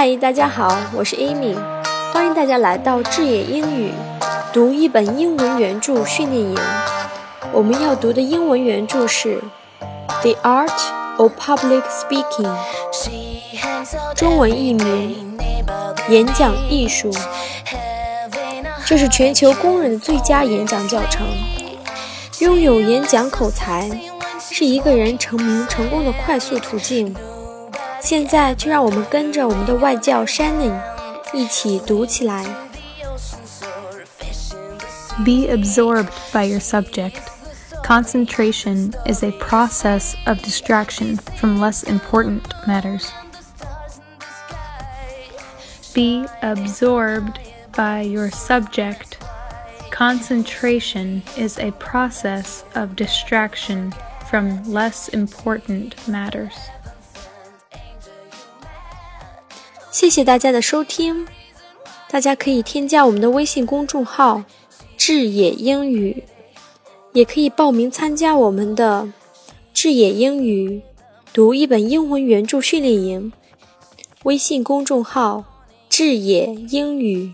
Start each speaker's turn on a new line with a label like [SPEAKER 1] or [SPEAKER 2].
[SPEAKER 1] 嗨，大家好，我是 Amy，欢迎大家来到智野英语读一本英文原著训练营。我们要读的英文原著是《The Art of Public Speaking》，中文译名《演讲艺术》。这是全球公认的最佳演讲教程。拥有演讲口才是一个人成名成功的快速途径。现在就让我们跟着我们的外教 Shannon 一起读起来。
[SPEAKER 2] Be absorbed by your subject. Concentration is a process of distraction from less important matters. Be absorbed by your subject. Concentration is a process of distraction from less important matters.
[SPEAKER 1] 谢谢大家的收听，大家可以添加我们的微信公众号“智野英语”，也可以报名参加我们的“智野英语”读一本英文原著训练营。微信公众号“智野英语”。